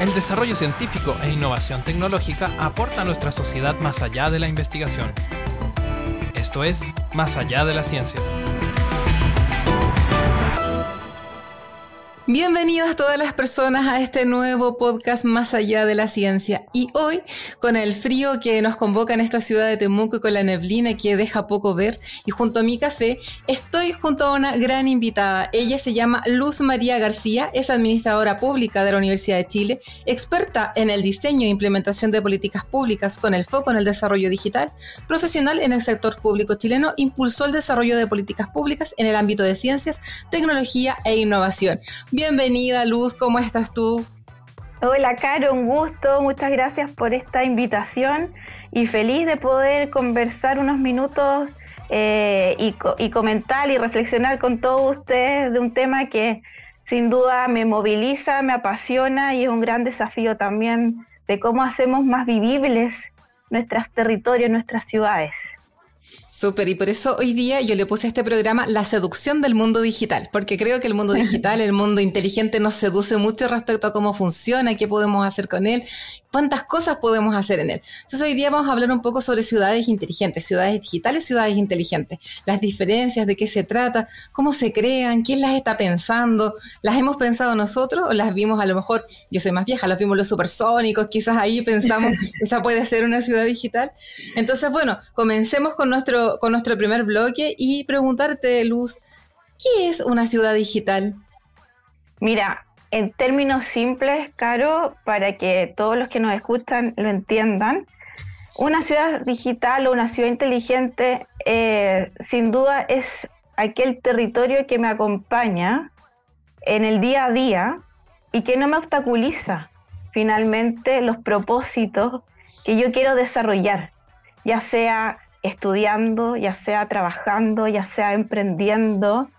El desarrollo científico e innovación tecnológica aporta a nuestra sociedad más allá de la investigación. Esto es, Más allá de la ciencia. Bienvenidas todas las personas a este nuevo podcast Más allá de la ciencia. Y hoy, con el frío que nos convoca en esta ciudad de Temuco y con la neblina que deja poco ver, y junto a mi café, estoy junto a una gran invitada. Ella se llama Luz María García, es administradora pública de la Universidad de Chile, experta en el diseño e implementación de políticas públicas con el foco en el desarrollo digital, profesional en el sector público chileno, impulsó el desarrollo de políticas públicas en el ámbito de ciencias, tecnología e innovación. Bienvenida, Luz, ¿cómo estás tú? Hola, Caro, un gusto. Muchas gracias por esta invitación y feliz de poder conversar unos minutos eh, y, comentar y reflexionar con todos ustedes de un tema que sin duda me moviliza, me apasiona y es un gran desafío también de cómo hacemos más vivibles nuestros territorios, nuestras ciudades. Súper, y por eso hoy día yo le puse a este programa la seducción del mundo digital, porque creo que el mundo digital, el mundo inteligente nos seduce mucho respecto a cómo funciona, qué podemos hacer con él, cuántas cosas podemos hacer en él. Entonces hoy día vamos a hablar un poco sobre ciudades inteligentes, ciudades digitales, ciudades inteligentes, las diferencias, de qué se trata, cómo se crean, quién las está pensando, las hemos pensado nosotros o las vimos a lo mejor, yo soy más vieja, las vimos los supersónicos, quizás ahí pensamos, esa puede ser una ciudad digital. Entonces, bueno, comencemos con nuestro con nuestro primer bloque y preguntarte, Luz, ¿qué es una ciudad digital? Mira, en términos simples, Caro, para que todos los que nos escuchan lo entiendan, una ciudad digital o una ciudad inteligente eh, sin duda es aquel territorio que me acompaña en el día a día y que no me obstaculiza finalmente los propósitos que yo quiero desarrollar, ya sea estudiando, ya sea trabajando, ya sea emprendiendo,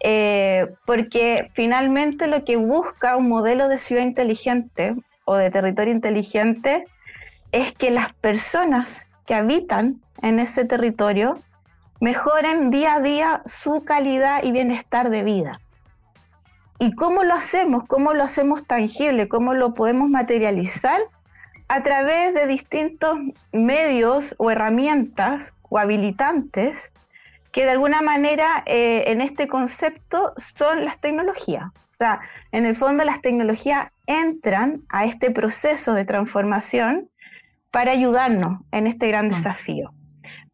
eh, porque finalmente lo que busca un modelo de ciudad inteligente o de territorio inteligente es que las personas que habitan en ese territorio mejoren día a día su calidad y bienestar de vida. ¿Y cómo lo hacemos? ¿Cómo lo hacemos tangible? ¿Cómo lo podemos materializar? A través de distintos medios o herramientas o habilitantes que de alguna manera eh, en este concepto son las tecnologías. O sea, en el fondo las tecnologías entran a este proceso de transformación para ayudarnos en este gran mm. desafío.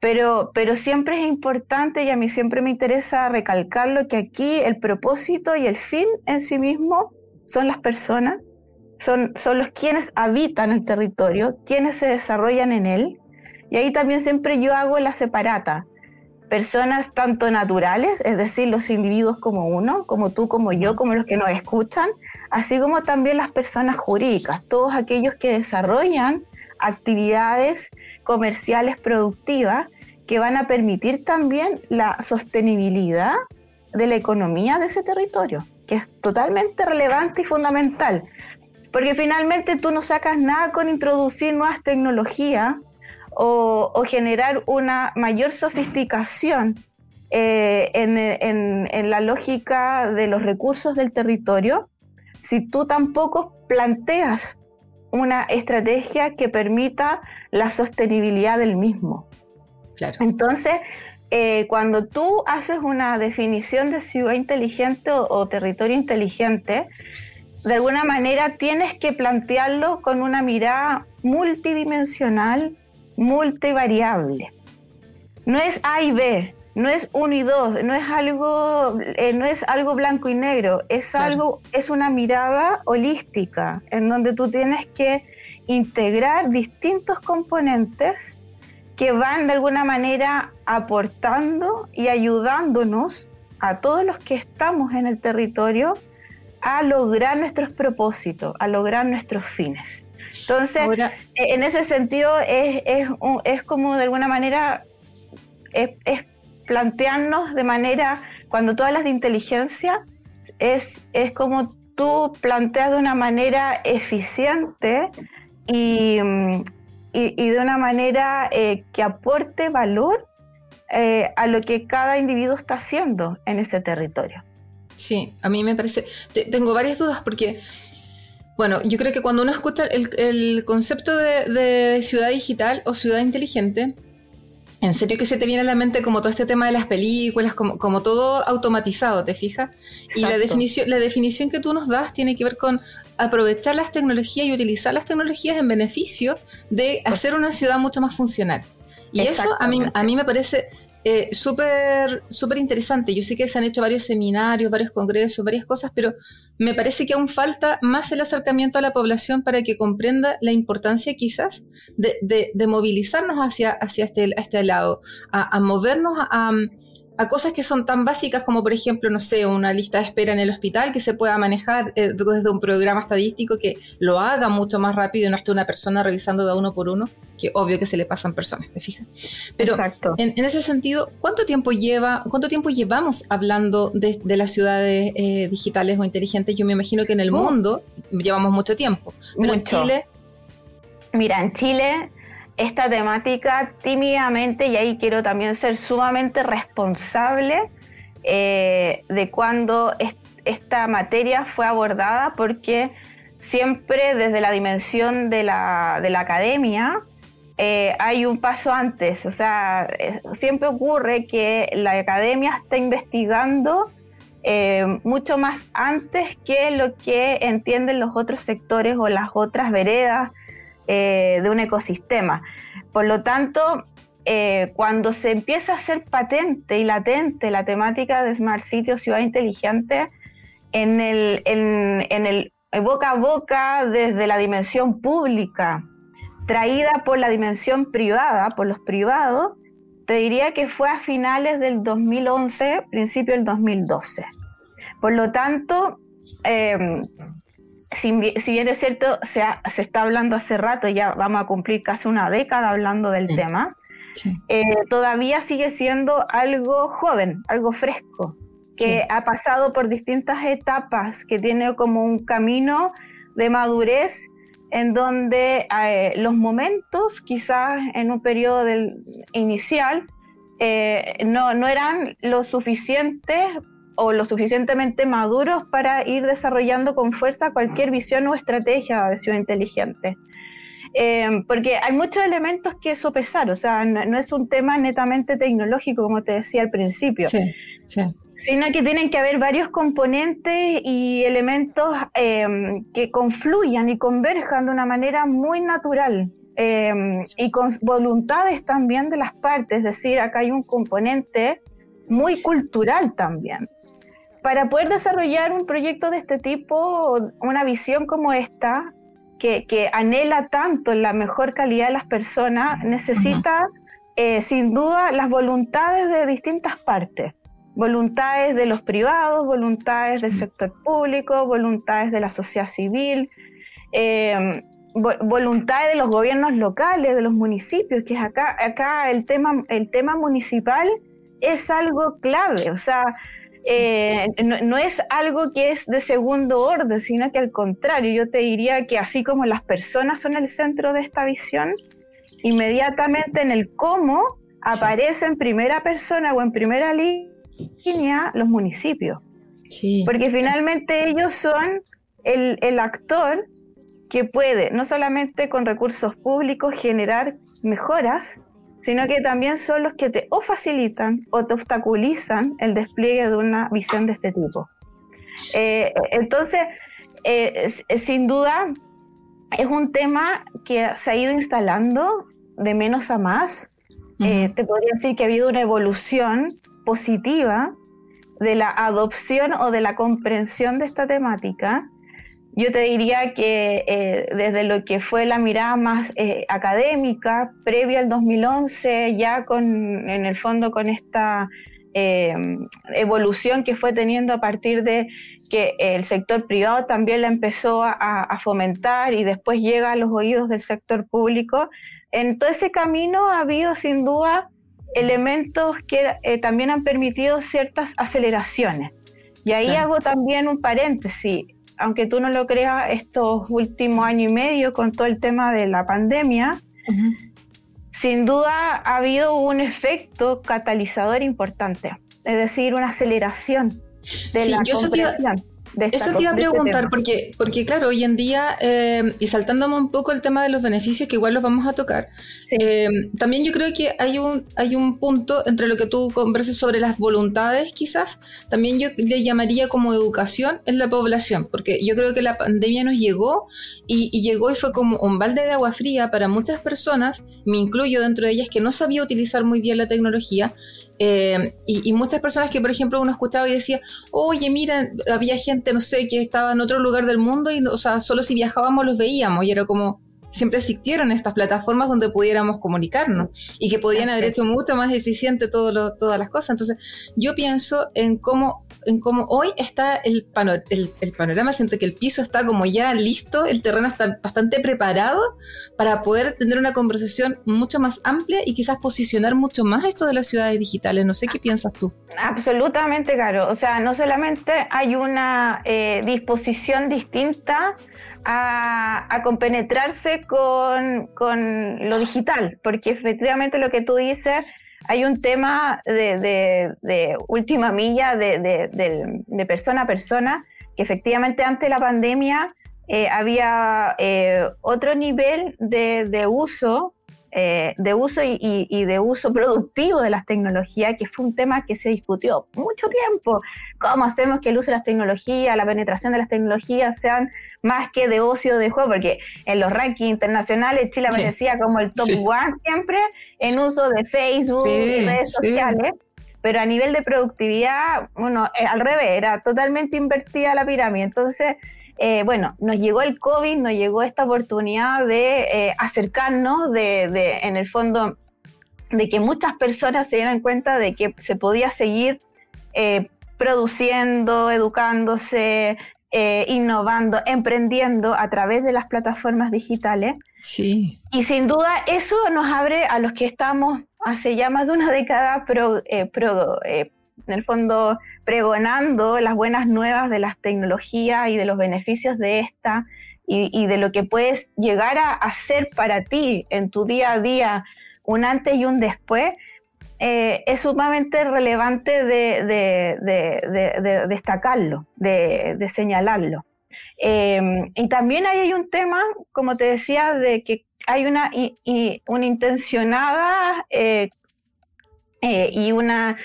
Pero, pero siempre es importante y a mí siempre me interesa recalcarlo que aquí el propósito y el fin en sí mismo son las personas son, son los quienes habitan el territorio, quienes se desarrollan en él. Y ahí también siempre yo hago la separata. Personas tanto naturales, es decir, los individuos como uno, como tú, como yo, como los que nos escuchan, así como también las personas jurídicas, todos aquellos que desarrollan actividades comerciales productivas que van a permitir también la sostenibilidad de la economía de ese territorio, que es totalmente relevante y fundamental. Porque finalmente tú no sacas nada con introducir nuevas tecnologías o, generar una mayor sofisticación eh, en, la lógica de los recursos del territorio si tú tampoco planteas una estrategia que permita la sostenibilidad del mismo. Entonces, eh, cuando tú haces una definición de ciudad inteligente o territorio inteligente, de alguna manera tienes que plantearlo con una mirada multidimensional, multivariable. No es A y B, no es uno y dos, no es algo, eh, no es algo blanco y negro, es algo, es una mirada holística, en donde tú tienes que integrar distintos componentes que van de alguna manera aportando y ayudándonos a todos los que estamos en el territorio a lograr nuestros propósitos, a lograr nuestros fines. Entonces, e, en ese sentido, es, es, como de alguna manera, es, plantearnos de manera, cuando tú hablas de inteligencia, es, es como tú planteas de una manera eficiente y, y, de una manera eh, que aporte valor eh, a lo que cada individuo está haciendo en ese territorio. Sí, a mí me parece, tengo varias dudas porque Bueno, yo creo que cuando uno escucha el, concepto de, ciudad digital o ciudad inteligente, en serio que se te viene a la mente como todo este tema de las películas, como, todo automatizado, ¿te fijas? Y la definición, la definición que tú nos das tiene que ver con aprovechar las tecnologías y utilizar las tecnologías en beneficio de hacer una ciudad mucho más funcional. Y eso a mí, a mí me parece eh, súper súper interesante. Yo sé que se han hecho varios seminarios, varios congresos, varias cosas, pero me parece que aún falta más el acercamiento a la población para que comprenda la importancia quizás de, de, movilizarnos hacia, hacia este, este lado, a, movernos a a cosas que son tan básicas como, por ejemplo, no sé, una lista de espera en el hospital que se pueda manejar eh, desde un programa estadístico que lo haga mucho más rápido y no esté una persona revisando de uno por uno, que obvio que se le pasan personas, ¿te fijas? Pero en, ese sentido, ¿cuánto tiempo lleva, cuánto tiempo llevamos hablando de, las ciudades eh, digitales o inteligentes? Yo me imagino que en el uh. mundo llevamos mucho tiempo, pero en Chile... Mira, en Chile esta temática tímidamente, y ahí quiero también ser sumamente responsable eh, de cuando esta materia fue abordada, porque siempre desde la dimensión de la, academia eh, hay un paso antes, o sea, eh, siempre ocurre que la academia está investigando mucho más antes que lo que entienden los otros sectores o las otras veredas eh, de un ecosistema. Por lo tanto, eh, cuando se empieza a hacer patente y latente la temática de Smart City o ciudad inteligente, en el, en, el boca a boca desde la dimensión pública, traída por la dimensión privada, por los privados, te diría que fue a finales del 2011, principio del 2012. Por lo tanto, eh, si, bien es cierto, se, se, está hablando hace rato, ya vamos a cumplir casi una década hablando del tema, eh, todavía sigue siendo algo joven, algo fresco, que ha pasado por distintas etapas, que tiene como un camino de madurez en donde eh, los momentos, quizás en un periodo del, inicial, eh, no, no eran lo suficientes o lo suficientemente maduros para ir desarrollando con fuerza cualquier visión o estrategia de ciudad inteligente. Eh, porque hay muchos elementos que sopesar, o sea, no, es un tema netamente tecnológico, como te decía al principio, sí, sí. sino que tienen que haber varios componentes y elementos eh, que confluyan y converjan de una manera muy natural. Eh, y con voluntades también de las partes, es decir, acá hay un componente muy cultural también para poder desarrollar un proyecto de este tipo, una visión como esta, que, anhela tanto la mejor calidad de las personas, necesita eh, sin duda las voluntades de distintas partes. Voluntades de los privados, voluntades del sector público, voluntades de la sociedad civil, eh, voluntades de los gobiernos locales, de los municipios, que es acá, acá el tema, el tema municipal es algo clave. O sea, eh, no, es algo que es de segundo orden, sino que al contrario, yo te diría que así como las personas son el centro de esta visión, inmediatamente en el cómo aparece en primera persona o en primera línea los municipios. Porque finalmente ellos son el, el actor que puede, no solamente con recursos públicos, generar mejoras, sino que también son los que te o facilitan o te obstaculizan el despliegue de una visión de este tipo. Eh, entonces, eh, sin duda, es un tema que se ha ido instalando de menos a más. Eh, te podría decir que ha habido una evolución positiva de la adopción o de la comprensión de esta temática yo te diría que eh, desde lo que fue la mirada más eh, académica, previa al 2011, ya con, en el fondo con esta eh, evolución que fue teniendo a partir de que el sector privado también la empezó a, fomentar y después llega a los oídos del sector público. En todo ese camino ha habido sin duda elementos que también han permitido ciertas aceleraciones. Y ahí hago también un paréntesis aunque tú no lo creas, estos últimos años y medio con todo el tema de la pandemia, sin duda ha habido un efecto catalizador importante, es decir, una aceleración de la comprensión. Eso te iba a este preguntar, porque, porque claro, hoy en día, eh, y saltándome un poco el tema de los beneficios, que igual los vamos a tocar, eh, también yo creo que hay un, hay un punto entre lo que tú conversas sobre las voluntades, quizás, también yo le llamaría como educación en la población, porque yo creo que la pandemia nos llegó y, y llegó y fue como un balde de agua fría para muchas personas, me incluyo dentro de ellas, que no sabía utilizar muy bien la tecnología eh, y, muchas personas que, por ejemplo, uno escuchaba y decía, oye, mira, había gente, no sé, que estaba en otro lugar del mundo y, o sea, solo si viajábamos los veíamos y era como, siempre existieron estas plataformas donde pudiéramos comunicarnos y que podían haber hecho mucho más eficiente todo todas las cosas. Entonces, yo pienso en cómo en cómo hoy está el, el, panorama, siento que el piso está como ya listo, el terreno está bastante preparado para poder tener una conversación mucho más amplia y quizás posicionar mucho más esto de las ciudades digitales. No sé qué piensas tú. Absolutamente, Caro. O sea, no solamente hay una eh, disposición distinta a, a compenetrarse con, con lo digital, porque efectivamente lo que tú dices hay un tema de, última milla, de, persona a persona, que efectivamente antes de la pandemia eh, había eh, otro nivel de, uso eh, de uso y, de uso productivo de las tecnologías, que fue un tema que se discutió mucho tiempo. ¿Cómo hacemos que el uso de las tecnologías, la penetración de las tecnologías sean más que de ocio de juego? Porque en los rankings internacionales Chile aparecía como el top one siempre en uso de Facebook y redes sociales. Pero a nivel de productividad, bueno, eh, al revés, era totalmente invertida la pirámide. Entonces, eh, bueno, nos llegó el COVID, nos llegó esta oportunidad de eh, acercarnos, de, en el fondo, de que muchas personas se dieran cuenta de que se podía seguir eh, produciendo, educándose, innovando, emprendiendo a través de las plataformas digitales. Sí. Y sin duda eso nos abre a los que estamos hace ya más de una década pro, pro en el fondo pregonando las buenas nuevas de las tecnologías y de los beneficios de esta y, de lo que puedes llegar a hacer para ti en tu día a día, un antes y un después, eh, es sumamente relevante de, destacarlo, de, señalarlo. Em, y también ahí hay un tema, como te decía, de que hay una, una intencionada eh, eh, y una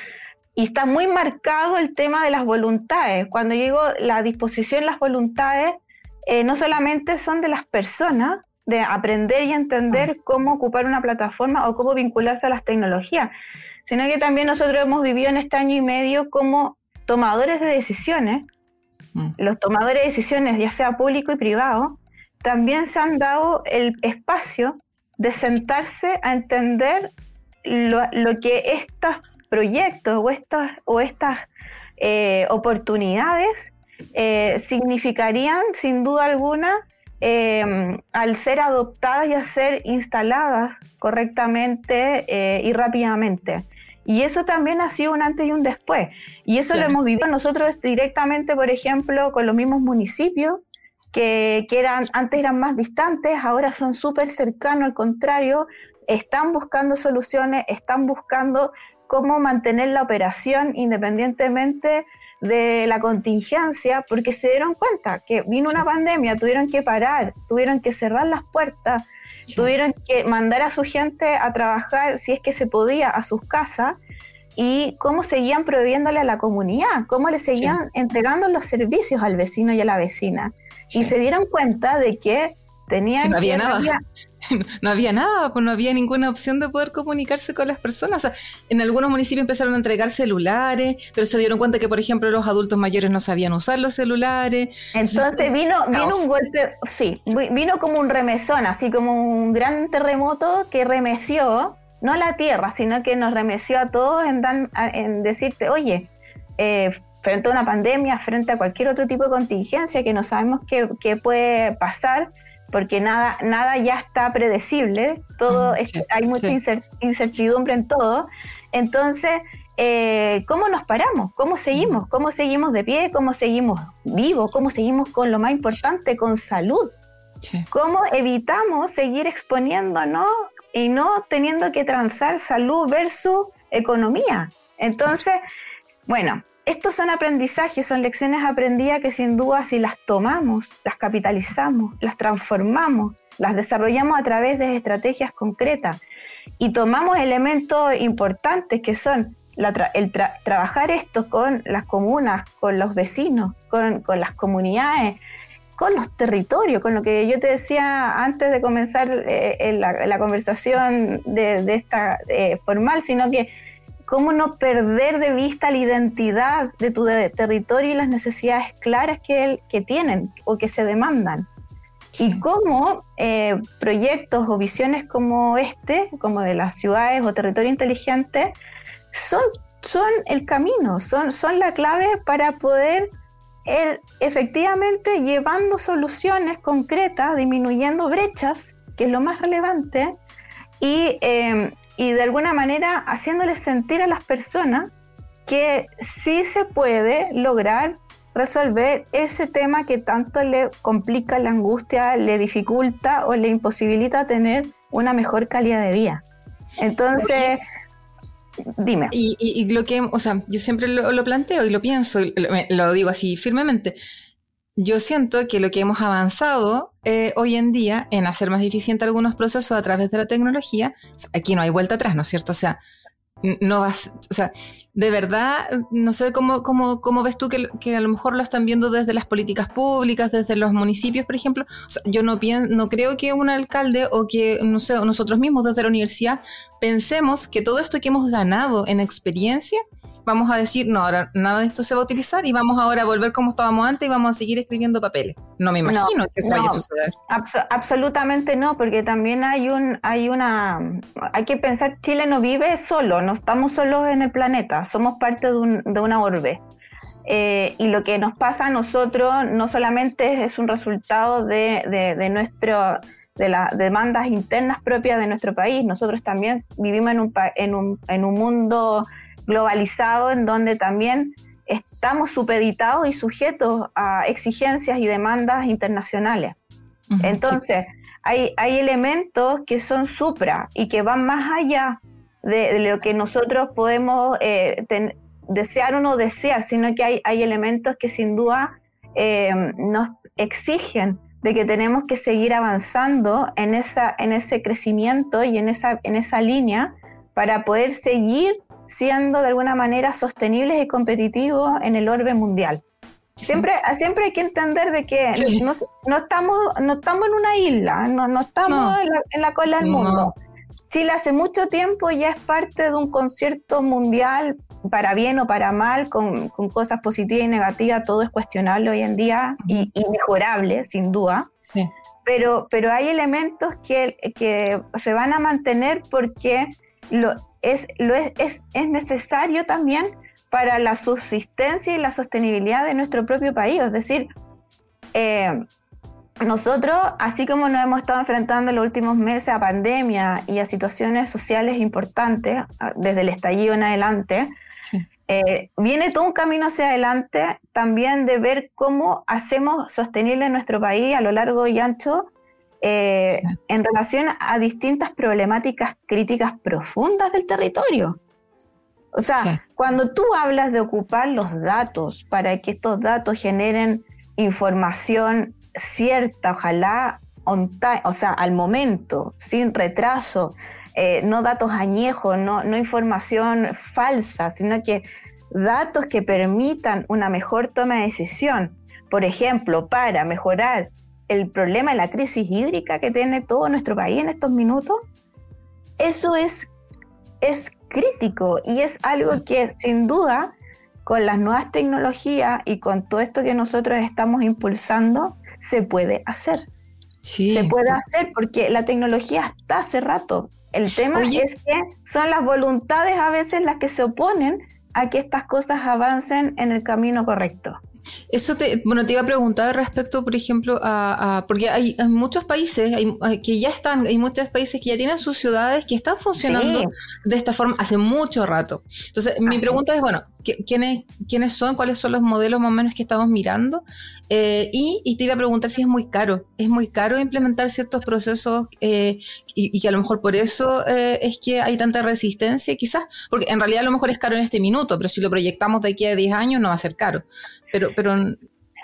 y está muy marcado el tema de las voluntades. Cuando digo la disposición, las voluntades, eh, no solamente son de las personas, de aprender y entender ah. cómo ocupar una plataforma o cómo vincularse a las tecnologías, sino que también nosotros hemos vivido en este año y medio como tomadores de decisiones. Mm. Los tomadores de decisiones, ya sea público y privado, también se han dado el espacio de sentarse a entender lo, lo que estas proyectos o estas, o estas eh, oportunidades eh, significarían sin duda alguna em, al ser adoptadas y a ser instaladas correctamente eh, y rápidamente. Y eso también ha sido un antes y un después. Y eso lo hemos vivido nosotros directamente, por ejemplo, con los mismos municipios, que, que eran, antes eran más distantes, ahora son súper cercanos, al contrario, están buscando soluciones, están buscando cómo mantener la operación independientemente de la contingencia, porque se dieron cuenta que vino una pandemia, tuvieron que parar, tuvieron que cerrar las puertas, tuvieron que mandar a su gente a trabajar, si es que se podía, a sus casas, y cómo seguían prohibiéndole a la comunidad, cómo le seguían entregando los servicios al vecino y a la vecina. Y se dieron cuenta de que tenían no había nada. no había nada, pues no había ninguna opción de poder comunicarse con las personas. en algunos municipios empezaron a entregar celulares, pero se dieron cuenta que, por ejemplo, los adultos mayores no sabían usar los celulares. Entonces vino, vino un golpe, sí, vino como un remesón, así como un gran terremoto que remeció, no a la tierra, sino que nos remeció a todos en, en decirte, oye, eh, frente a una pandemia, frente a cualquier otro tipo de contingencia que no sabemos qué, qué puede pasar, porque nada, nada ya está predecible, todo hay mucha incertidumbre en todo. Entonces, eh, ¿cómo nos paramos? ¿Cómo seguimos? ¿Cómo seguimos de pie? ¿Cómo seguimos vivos? ¿Cómo seguimos con lo más importante, con salud? ¿Cómo evitamos seguir exponiéndonos y no teniendo que transar salud versus economía? Entonces, bueno, estos son aprendizajes, son lecciones aprendidas que sin duda si las tomamos, las capitalizamos, las transformamos, las desarrollamos a través de estrategias concretas y tomamos elementos importantes que son el trabajar esto con las comunas, con los vecinos, con, las comunidades, con los territorios, con lo que yo te decía antes de comenzar eh, la, conversación de, esta eh, formal, sino que cómo no perder de vista la identidad de tu territorio y las necesidades claras que, que tienen o que se demandan. Y cómo eh, proyectos o visiones como este, como de las ciudades o territorio inteligente, son, son el camino, son, son la clave para poder ir efectivamente llevando soluciones concretas, disminuyendo brechas, que es lo más relevante, y, em, y de alguna manera haciéndoles sentir a las personas que sí se puede lograr resolver ese tema que tanto le complica la angustia, le dificulta o le imposibilita tener una mejor calidad de vida. Entonces, dime. Y, lo que, o sea, yo siempre lo, planteo y lo pienso, y lo, digo así firmemente. Yo siento que lo que hemos avanzado eh, hoy en día en hacer más eficiente algunos procesos a través de la tecnología, aquí no hay vuelta atrás, ¿no es cierto? O sea, no vas, o sea, de verdad, no sé cómo, cómo, cómo ves tú que, a lo mejor lo están viendo desde las políticas públicas, desde los municipios, por ejemplo. Yo no, no creo que un alcalde o que, no sé, nosotros mismos desde la universidad pensemos que todo esto que hemos ganado en experiencia vamos a decir, no, ahora nada de esto se va a utilizar y vamos ahora a volver como estábamos antes y vamos a seguir escribiendo papeles. No me imagino que eso vaya a suceder. absolutamente no, porque también hay un, hay una, hay que pensar, Chile no vive solo, no estamos solos en el planeta, somos parte de, un, de una orbe. Eh, y lo que nos pasa a nosotros no solamente es un resultado de, de, de nuestro de las demandas internas propias de nuestro país. Nosotros también vivimos en un, en un, en un mundo globalizado en donde también estamos supeditados y sujetos a exigencias y demandas internacionales. Entonces, hay, hay elementos que son supra y que van más allá de, lo que nosotros podemos eh, desear o no desear, sino que hay, hay elementos que sin duda eh, nos exigen de que tenemos que seguir avanzando en, esa, en ese crecimiento y en esa, en esa línea para poder seguir siendo de alguna manera sostenibles y competitivos en el orbe mundial. Siempre, siempre hay que entender de que no, estamos, no estamos en una isla, no, no estamos En, la, cola del mundo. Chile hace mucho tiempo ya es parte de un concierto mundial, para bien o para mal, con, cosas positivas y negativas, todo es cuestionable hoy en día y, mejorable, sin duda. Pero, pero hay elementos que, que se van a mantener porque lo, es, lo es, es, necesario también para la subsistencia y la sostenibilidad de nuestro propio país. Es decir, eh, nosotros, así como nos hemos estado enfrentando en los últimos meses a pandemia y a situaciones sociales importantes, desde el estallido en adelante, eh, viene todo un camino hacia adelante también de ver cómo hacemos sostenible nuestro país a lo largo y ancho eh, en relación a distintas problemáticas críticas profundas del territorio. O sea, cuando tú hablas de ocupar los datos para que estos datos generen información cierta, ojalá, o sea, al momento, sin retraso, eh, no datos añejos, no, no información falsa, sino que datos que permitan una mejor toma de decisión. Por ejemplo, para mejorar el problema de la crisis hídrica que tiene todo nuestro país en estos minutos, eso es, es crítico y es algo que sin duda con las nuevas tecnologías y con todo esto que nosotros estamos impulsando, se puede hacer. Sí. Se puede hacer porque la tecnología está hace rato. El tema es que son las voluntades a veces las que se oponen a que estas cosas avancen en el camino correcto. Eso te, bueno, te iba a preguntar respecto, por ejemplo, a, porque hay, muchos países que ya están, hay muchos países que ya tienen sus ciudades que están funcionando de esta forma hace mucho rato. Entonces, mi pregunta es, bueno, quiénes, quiénes son, cuáles son los modelos más o menos que estamos mirando. Eh, y, te iba a preguntar si es muy caro. ¿Es muy caro implementar ciertos procesos eh, y, que a lo mejor por eso eh, es que hay tanta resistencia, quizás? Porque en realidad a lo mejor es caro en este minuto, pero si lo proyectamos de aquí a 10 años no va a ser caro. Pero, pero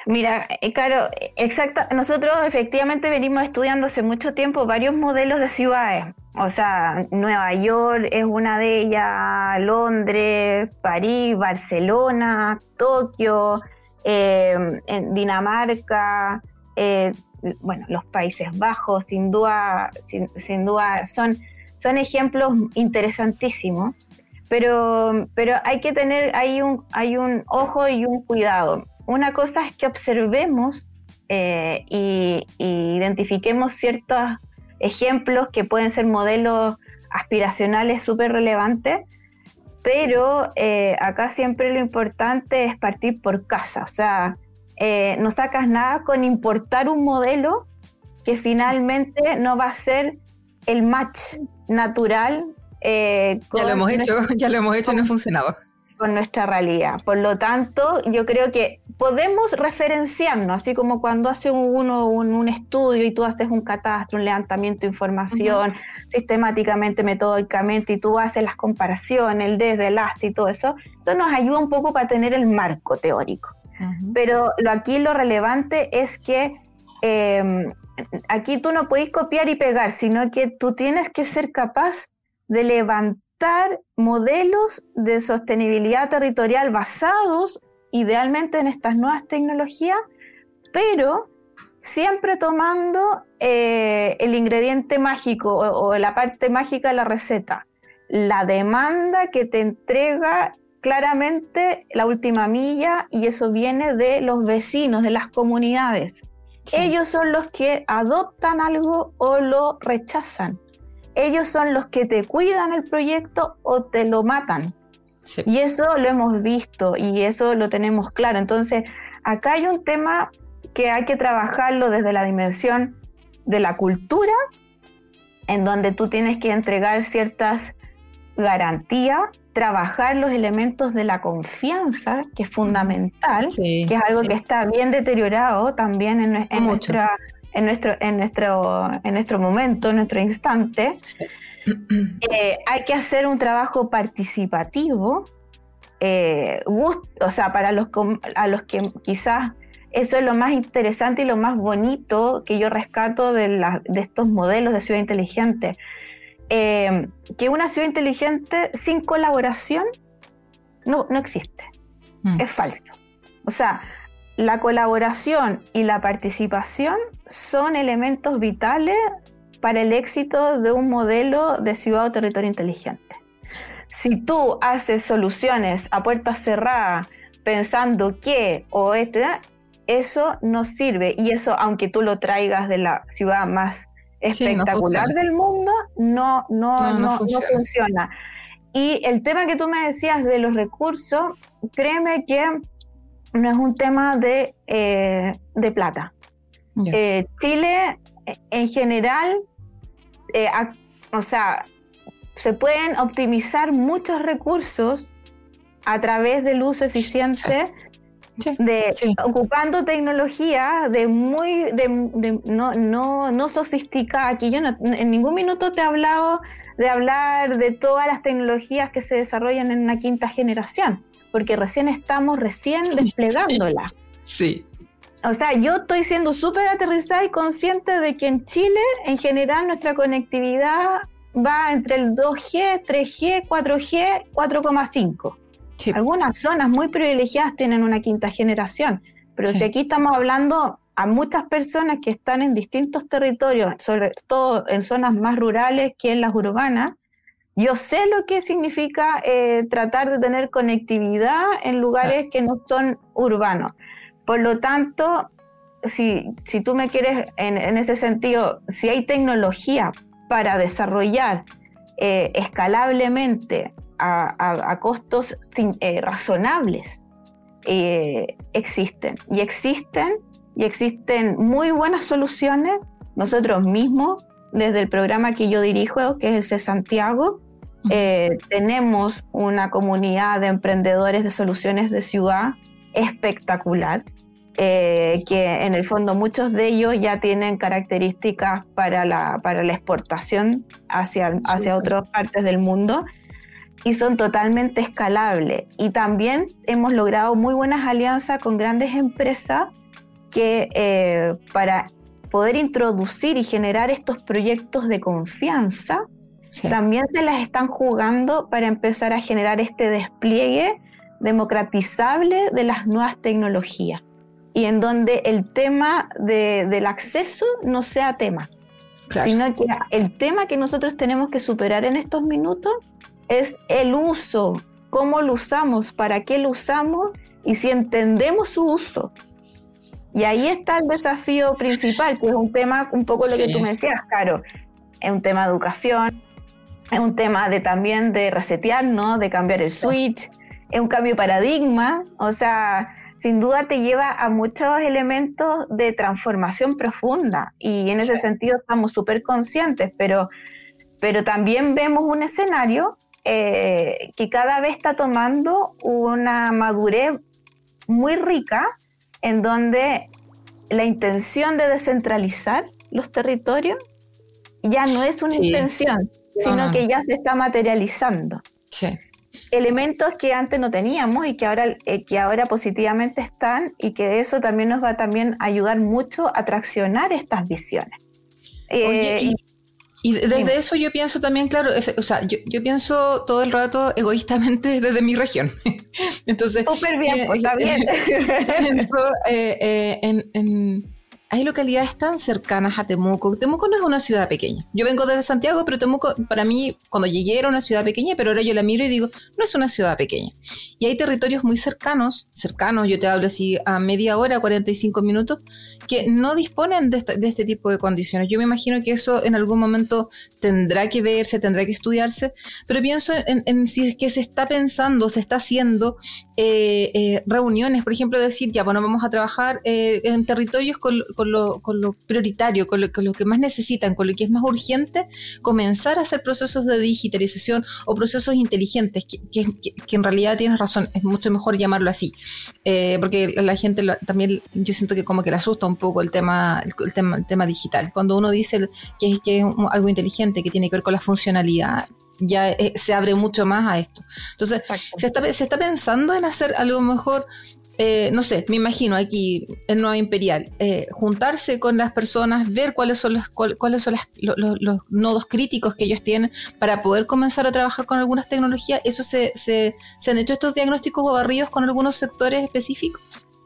Mira, Caro, exacto. Nosotros efectivamente venimos estudiando hace mucho tiempo varios modelos de ciudades. O sea, Nueva York es una de ellas, Londres, París, Barcelona, Tokio, eh, en Dinamarca, eh, bueno, los Países Bajos, sin duda, sin, duda son, son ejemplos interesantísimos, pero, pero hay que tener, hay un, hay un ojo y un cuidado. Una cosa es que observemos eh, y, y identifiquemos ciertas ejemplos que pueden ser modelos aspiracionales súper relevantes, pero eh, acá siempre lo importante es partir por casa, o sea, eh, no sacas nada con importar un modelo que finalmente no va a ser el match natural. Eh, ya lo hemos hecho, ya lo hemos hecho y no ha funcionado con nuestra realidad. Por lo tanto, yo creo que podemos referenciarnos, así como cuando hace uno un, estudio y tú haces un catastro, un levantamiento de información sistemáticamente, metódicamente, y tú haces las comparaciones, el desde, el hasta y todo eso, eso nos ayuda un poco para tener el marco teórico. Pero lo, aquí lo relevante es que em, aquí tú no puedes copiar y pegar, sino que tú tienes que ser capaz de levantar modelos de sostenibilidad territorial basados idealmente en estas nuevas tecnologías, pero siempre tomando eh, el ingrediente mágico o, la parte mágica de la receta, la demanda que te entrega claramente la última milla y eso viene de los vecinos, de las comunidades. Ellos son los que adoptan algo o lo rechazan ellos son los que te cuidan el proyecto o te lo matan. Y eso lo hemos visto y eso lo tenemos claro. Entonces, acá hay un tema que hay que trabajarlo desde la dimensión de la cultura, en donde tú tienes que entregar ciertas garantías, trabajar los elementos de la confianza, que es fundamental, que es algo que está bien deteriorado también en, nuestra en nuestro, en nuestro, en nuestro momento, en nuestro instante, eh, hay que hacer un trabajo participativo, eh, o sea, para los, a los que quizás eso es lo más interesante y lo más bonito que yo rescato de, de estos modelos de ciudad inteligente. Eh, que una ciudad inteligente sin colaboración no, no existe. Mm. Es falso. O sea, la colaboración y la participación son elementos vitales para el éxito de un modelo de ciudad o territorio inteligente. Si tú haces soluciones a puertas cerradas pensando que o este, eso no sirve. Y eso, aunque tú lo traigas de la ciudad más espectacular del mundo, no, no, no, funciona. Y el tema que tú me decías de los recursos, créeme que no es un tema de, eh, de plata. Eh, Chile, en general, eh, o sea, se pueden optimizar muchos recursos a través del uso eficiente de ocupando tecnología de muy de, no, no, no sofisticada. Aquí yo en ningún minuto te he hablado de hablar de todas las tecnologías que se desarrollan en una quinta generación porque recién estamos recién desplegándola. Sí. O sea, yo estoy siendo súper aterrizada y consciente de que en Chile, en general, nuestra conectividad va entre el 2G, 3G, 4G, 4,5. Algunas zonas muy privilegiadas tienen una quinta generación, pero si aquí estamos hablando a muchas personas que están en distintos territorios, sobre todo en zonas más rurales que en las urbanas, yo sé lo que significa eh, tratar de tener conectividad en lugares que no son urbanos. Por lo tanto, si, si tú me quieres, en, ese sentido, si hay tecnología para desarrollar eh, escalablemente a, costos eh, razonables, existen. Y existen, y existen muy buenas soluciones. Nosotros mismos, desde el programa que yo dirijo, que es el C Santiago, Eh, tenemos una comunidad de emprendedores de soluciones de ciudad espectacular, eh, que en el fondo muchos de ellos ya tienen características para la, para la exportación hacia, hacia otras partes del mundo y son totalmente escalables. Y también hemos logrado muy buenas alianzas con grandes empresas que eh, para poder introducir y generar estos proyectos de confianza, también se las están jugando para empezar a generar este despliegue democratizable de las nuevas tecnologías y en donde el tema del acceso no sea tema, sino que el tema que nosotros tenemos que superar en estos minutos es el uso, cómo lo usamos, para qué lo usamos y si entendemos su uso. Y ahí está el desafío principal, que es un tema, un poco lo que tú me decías, Caro, es un tema de educación, es un tema de también de resetearnos, de cambiar el switch, es un cambio de paradigma, o sea, sin duda te lleva a muchos elementos de transformación profunda. Y en ese sentido estamos súper conscientes, pero, pero también vemos un escenario eh, que cada vez está tomando una madurez muy rica en donde la intención de descentralizar los territorios ya no es una intención, sino que ya se está materializando. Elementos que antes no teníamos y que ahora, eh, que ahora positivamente están y que eso también nos va también a ayudar mucho a traccionar estas visiones. Eh, y, desde eso yo pienso también, claro, o sea, yo, pienso todo el rato egoístamente desde mi región. Entonces, súper bien, eh, pues, está bien. pienso en hay localidades tan cercanas a Temuco. Temuco no es una ciudad pequeña. Yo vengo desde Santiago, pero Temuco para mí, cuando llegué era una ciudad pequeña, pero ahora yo la miro y digo, no es una ciudad pequeña. Y hay territorios muy cercanos, cercanos, yo te hablo así a media hora, 45 minutos, que no disponen de, este tipo de condiciones. Yo me imagino que eso en algún momento tendrá que verse, tendrá que estudiarse, pero pienso en, si es que se está pensando, se está haciendo eh, eh, reuniones, por ejemplo, decir, ya, bueno, vamos a trabajar eh, en territorios con con lo, prioritario, con lo, que más necesitan, con lo que es más urgente, comenzar a hacer procesos de digitalización o procesos inteligentes, que, en realidad tienes razón, es mucho mejor llamarlo así, eh, porque la gente también, yo siento que como que le asusta un poco el tema, el, tema, el tema digital. Cuando uno dice que es, que es algo inteligente, que tiene que ver con la funcionalidad, ya eh, se abre mucho más a esto. Entonces, se está, se está, pensando en hacer algo mejor eh, no sé, me imagino aquí en Nueva Imperial, eh, juntarse con las personas, ver cuáles son, los, cuáles son los, nodos críticos que ellos tienen para poder comenzar a trabajar con algunas tecnologías. ¿Eso se, se, han hecho estos diagnósticos o barridos con algunos sectores específicos?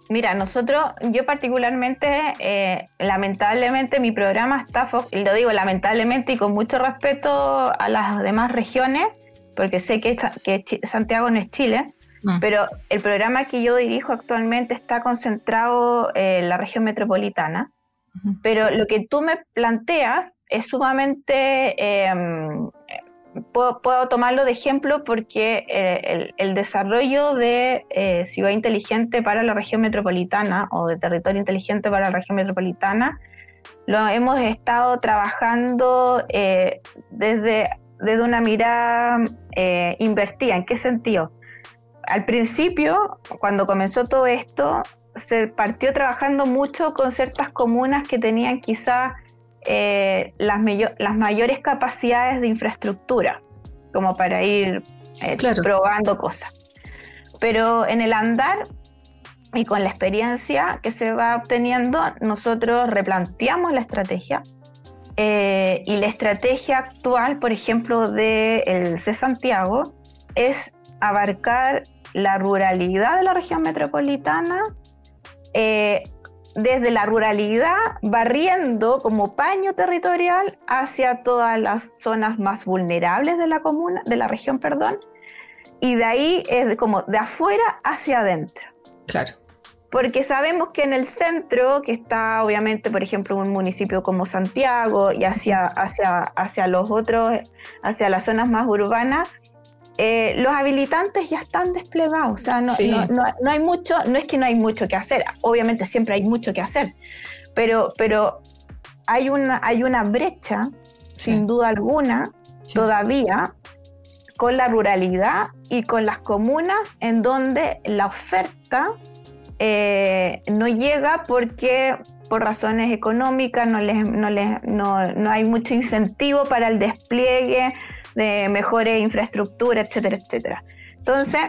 Mira, nosotros, yo particularmente, eh, lamentablemente mi programa está, y lo digo lamentablemente y con mucho respeto a las demás regiones, porque sé que, que Santiago no es Chile, Mm. Pero el programa que yo dirijo actualmente está concentrado en la región metropolitana. Pero lo que tú me planteas es sumamente... Em, puedo, tomarlo de ejemplo porque eh, el, desarrollo de eh, ciudad inteligente para la región metropolitana o de territorio inteligente para la región metropolitana lo hemos estado trabajando eh, desde, desde una mirada invertida. ¿En qué sentido? al principio, cuando comenzó todo esto, se partió trabajando mucho con ciertas comunas que tenían quizá eh, las, las, mayores capacidades de infraestructura, como para ir eh, probando cosas. Pero en el andar y con la experiencia que se va obteniendo, nosotros replanteamos la estrategia. Eh, y la estrategia actual, por ejemplo, del de C Santiago, es abarcar la ruralidad de la región metropolitana, eh, desde la ruralidad barriendo como paño territorial hacia todas las zonas más vulnerables de la comuna, de la región, perdón, y de ahí es como de afuera hacia adentro. Claro. Porque sabemos que en el centro, que está obviamente, por ejemplo, un municipio como Santiago y hacia, hacia, hacia los otros, hacia las zonas más urbanas, eh, los habilitantes ya están desplegados, o sea, no, no, hay mucho, no es que no hay mucho que hacer, obviamente siempre hay mucho que hacer, pero, pero hay, una, hay una brecha, sin duda alguna, todavía, con la ruralidad y con las comunas en donde la oferta eh, no llega porque por razones económicas no, les, no, les, no, no, hay mucho incentivo para el despliegue de mejores infraestructuras, etcétera, etcétera. Entonces,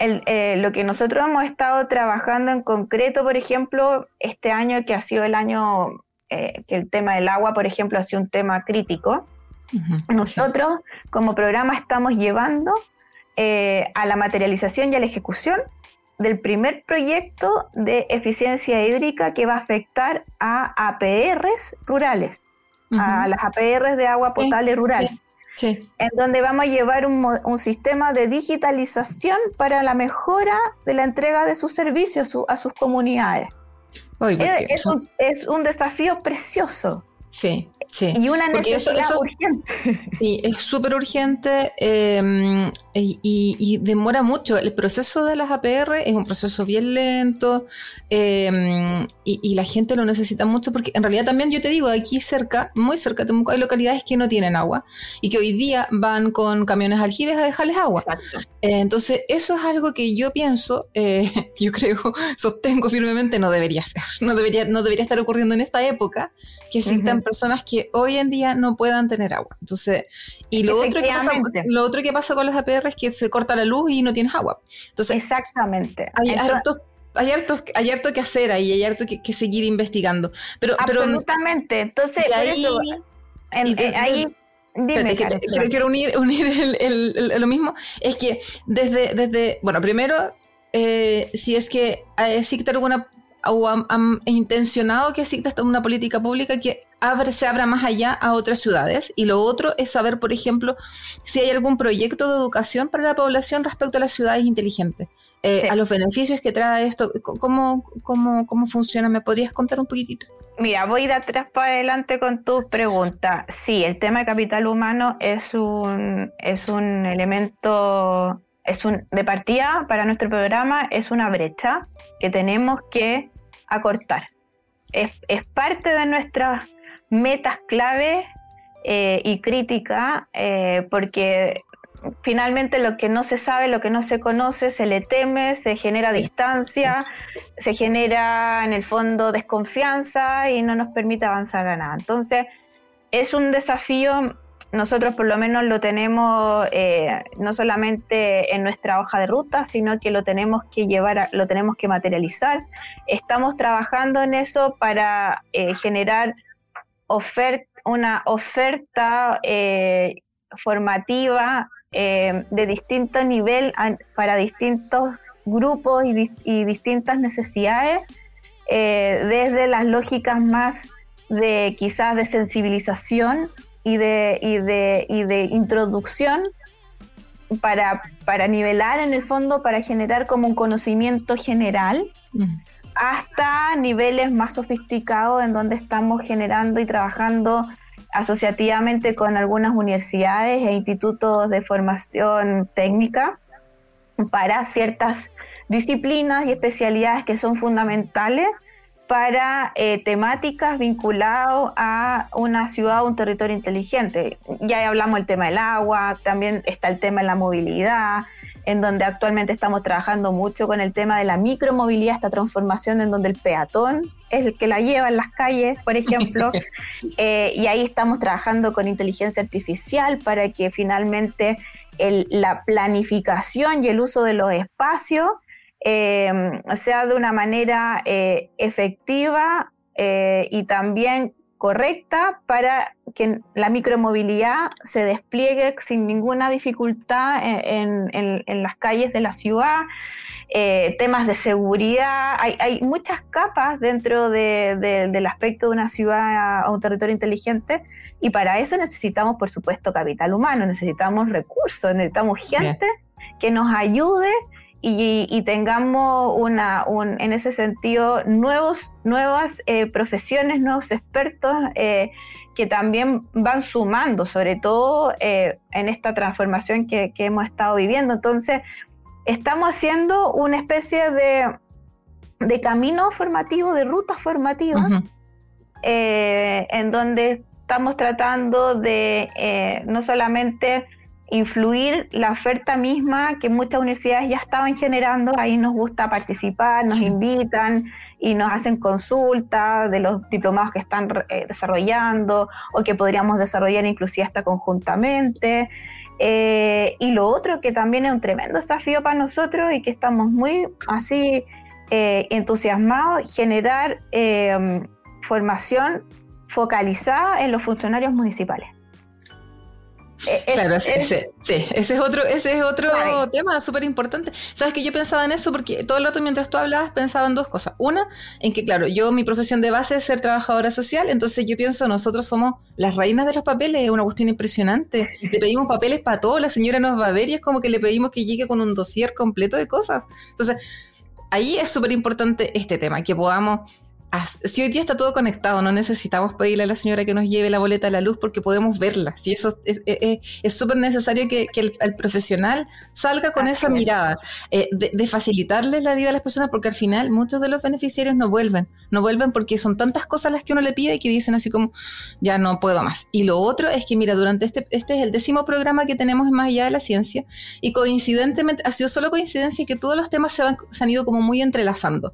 el, eh, lo que nosotros hemos estado trabajando en concreto, por ejemplo, este año que ha sido el año eh, que el tema del agua, por ejemplo, ha sido un tema crítico, nosotros como programa estamos llevando eh, a la materialización y a la ejecución del primer proyecto de eficiencia hídrica que va a afectar a APRs rurales, a las APRs de agua potable rural. En donde vamos a llevar un, sistema de digitalización para la mejora de la entrega de sus servicios a sus comunidades. es, un, desafío precioso. Sí, sí. Y una necesidad urgente. Sí, es súper urgente em, y, demora mucho. El proceso de las APR es un proceso bien lento em, y, la gente lo necesita mucho porque en realidad también yo te digo, aquí cerca, muy cerca de hay localidades que no tienen agua y que hoy día van con camiones aljibes a dejarles agua. Eh, entonces, eso es algo que yo pienso, eh, yo creo, sostengo firmemente, no debería ser, no debería, no debería estar ocurriendo en esta época que existan personas que hoy en día no puedan tener agua. Entonces, y lo otro, que pasa, lo otro que pasa con las APR es que se corta la luz y no tienes agua. Entonces, Exactamente. Hay harto, hay harto, que hacer ahí, hay harto que, seguir investigando. Pero, Absolutamente. Entonces, ahí, ahí Dime, quiero, unir, lo mismo. Es que desde, desde bueno, primero, eh, si es que existe alguna o han, intencionado que exista una política pública que se abra más allá a otras ciudades. Y lo otro es saber, por ejemplo, si hay algún proyecto de educación para la población respecto a las ciudades inteligentes, eh, a los beneficios que trae esto, ¿cómo, cómo, cómo funciona? ¿Me podrías contar un poquitito? Mira, voy de atrás para adelante con tu pregunta. Sí, el tema de capital humano es un, es un elemento, es un, de partida para nuestro programa, es una brecha que tenemos que acortar. Es, es parte de nuestras metas clave eh, y crítica, eh, porque finalmente lo que no se sabe, lo que no se conoce, se le teme, se genera distancia, se genera en el fondo desconfianza y no nos permite avanzar a nada. Entonces, es un desafío nosotros por lo menos lo tenemos eh, no solamente en nuestra hoja de ruta, sino que lo tenemos que llevar, lo tenemos que materializar. Estamos trabajando en eso para eh, generar una oferta eh, formativa de distinto nivel para distintos grupos y distintas necesidades, desde las lógicas más de quizás de sensibilización y de, y de, y de introducción para, para nivelar en el fondo, para generar como un conocimiento general, hasta niveles más sofisticados en donde estamos generando y trabajando asociativamente con algunas universidades e institutos de formación técnica para ciertas disciplinas y especialidades que son fundamentales para eh, temáticas vinculadas a una ciudad o un territorio inteligente. Ya hablamos del tema del agua, también está el tema de la movilidad, en donde actualmente estamos trabajando mucho con el tema de la micromovilidad, esta transformación en donde el peatón es el que la lleva en las calles, por ejemplo, eh, y ahí estamos trabajando con inteligencia artificial para que finalmente la planificación y el uso de los espacios eh, sea de una manera eh, efectiva eh, y también correcta para que la micromovilidad se despliegue sin ninguna dificultad en, las calles de la ciudad. temas de seguridad, hay, muchas capas dentro del aspecto de una ciudad o un territorio inteligente y para eso necesitamos, por supuesto, capital humano, necesitamos recursos, necesitamos gente que nos ayude y, tengamos una, en ese sentido nuevos, nuevas eh, profesiones, nuevos expertos eh, que también van sumando, sobre todo eh, en esta transformación que, hemos estado viviendo. Entonces, estamos haciendo una especie de, de camino formativo, de ruta formativa, en donde estamos tratando de no solamente influir la oferta misma que muchas universidades ya estaban generando. Ahí nos gusta participar, nos invitan y nos hacen consultas de los diplomados que están eh, desarrollando o que podríamos desarrollar inclusive hasta conjuntamente. Eh, y lo otro que también es un tremendo desafío para nosotros y que estamos muy así eh, entusiasmados, generar formación focalizada en los funcionarios municipales. Eh, claro, ese, sí, ese es otro, ese es otro tema súper importante. Sabes que yo pensaba en eso porque todo el rato mientras tú hablabas pensaba en dos cosas. Una, en que claro, yo mi profesión de base es ser trabajadora social, entonces yo pienso nosotros somos las reinas de los papeles, es una cuestión impresionante. Le pedimos papeles para todo, la señora nos va a ver y es como que le pedimos que llegue con un dossier completo de cosas. Entonces, ahí es súper importante este tema, que podamos si hoy día está todo conectado, no necesitamos pedirle a la señora que nos lleve la boleta a la luz porque podemos verla. Si eso es súper necesario que, el, profesional salga con esa mirada eh, de, facilitarles la vida a las personas porque al final muchos de los beneficiarios no vuelven, no vuelven porque son tantas cosas las que uno le pide y que dicen así como ya no puedo más. Y lo otro es que mira, durante este, este es el décimo programa que tenemos en Más allá de la ciencia y coincidentemente, ha sido solo coincidencia que todos los temas se, se han ido como muy entrelazando.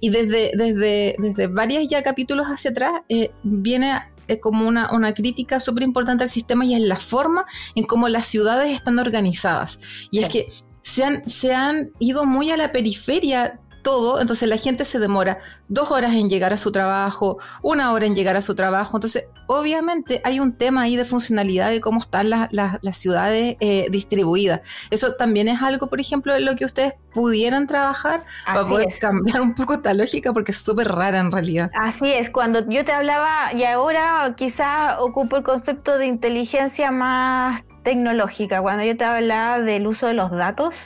Y desde, desde, desde desde varios ya capítulos hacia atrás, eh, viene eh, como una, una crítica súper importante al sistema y es la forma en cómo las ciudades están organizadas. Y es que se han, se han ido muy a la periferia todo, entonces la gente se demora dos horas en llegar a su trabajo, una hora en llegar a su trabajo, entonces obviamente hay un tema ahí de funcionalidad de cómo están las, ciudades eh, distribuidas. Eso también es algo, por ejemplo, en lo que ustedes pudieran trabajar para poder cambiar un poco esta lógica porque es súper rara en realidad. Así es, cuando yo te hablaba y ahora quizá ocupo el concepto de inteligencia más tecnológica, cuando yo te hablaba del uso de los datos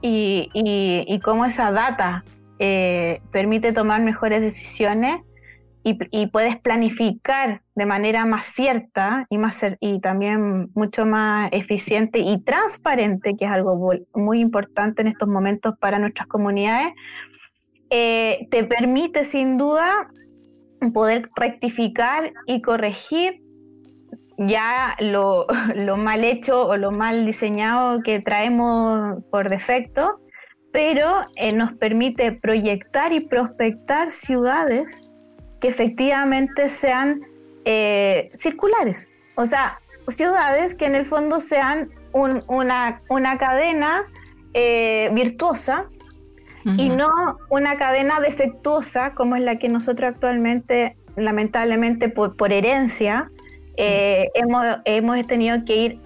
y, y, cómo esa data eh, permite tomar mejores decisiones y, puedes planificar de manera más cierta y, más, y también mucho más eficiente y transparente, que es algo muy importante en estos momentos para nuestras comunidades, eh, te permite sin duda poder rectificar y corregir ya lo, mal hecho o lo mal diseñado que traemos por defecto, pero eh, nos permite proyectar y prospectar ciudades que efectivamente sean eh, circulares. O sea, ciudades que en el fondo sean una, una, cadena eh, virtuosa y no una cadena defectuosa como es la que nosotros actualmente, lamentablemente por, por herencia, eh, hemos, hemos, tenido que ir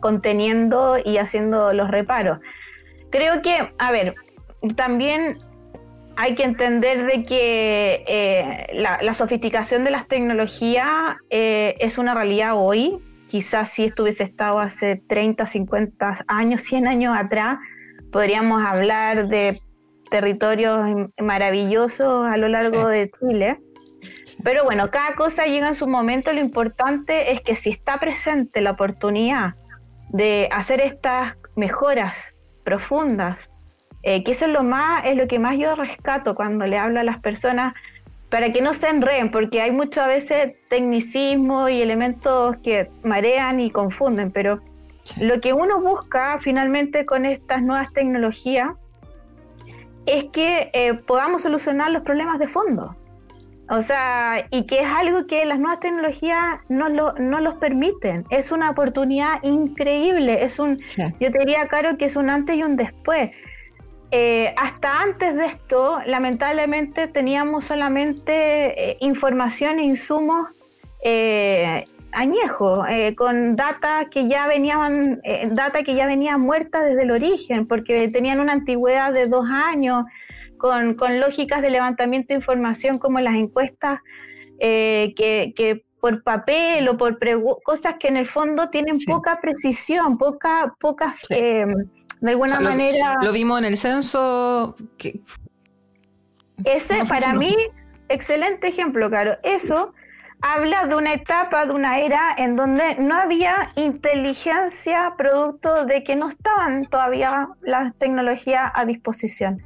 conteniendo y haciendo los reparos. Creo que, a ver, también hay que entender de que eh, la, sofisticación de las tecnologías eh, es una realidad hoy. Quizás si esto hubiese estado hace 30, 50 años, 100 años atrás, podríamos hablar de territorios maravillosos a lo largo de Chile. Pero bueno, cada cosa llega en su momento. Lo importante es que si está presente la oportunidad de hacer estas mejoras profundas eh, que eso es lo más, es lo que más yo rescato cuando le hablo a las personas para que no se enreen, porque hay muchas veces tecnicismo y elementos que marean y confunden, pero lo que uno busca finalmente con estas nuevas tecnologías es que eh, podamos solucionar los problemas de fondo. O sea, y que es algo que las nuevas tecnologías no, lo, no los permiten. Es una oportunidad increíble. Es un, yo te diría, Caro, que es un antes y un después. Eh, hasta antes de esto, lamentablemente teníamos solamente eh, información e insumos eh, añejos, con data que ya venían, data que ya venía muerta desde el origen, porque tenían una antigüedad de dos años, con, lógicas de levantamiento de información como las encuestas que, por papel o por cosas que en el fondo tienen poca precisión, poca, pocas de alguna manera. Lo, vimos en el censo. Que ese, para mí, excelente ejemplo, Caro. Eso habla de una etapa, de una era en donde no había inteligencia producto de que no estaban todavía las tecnologías a disposición.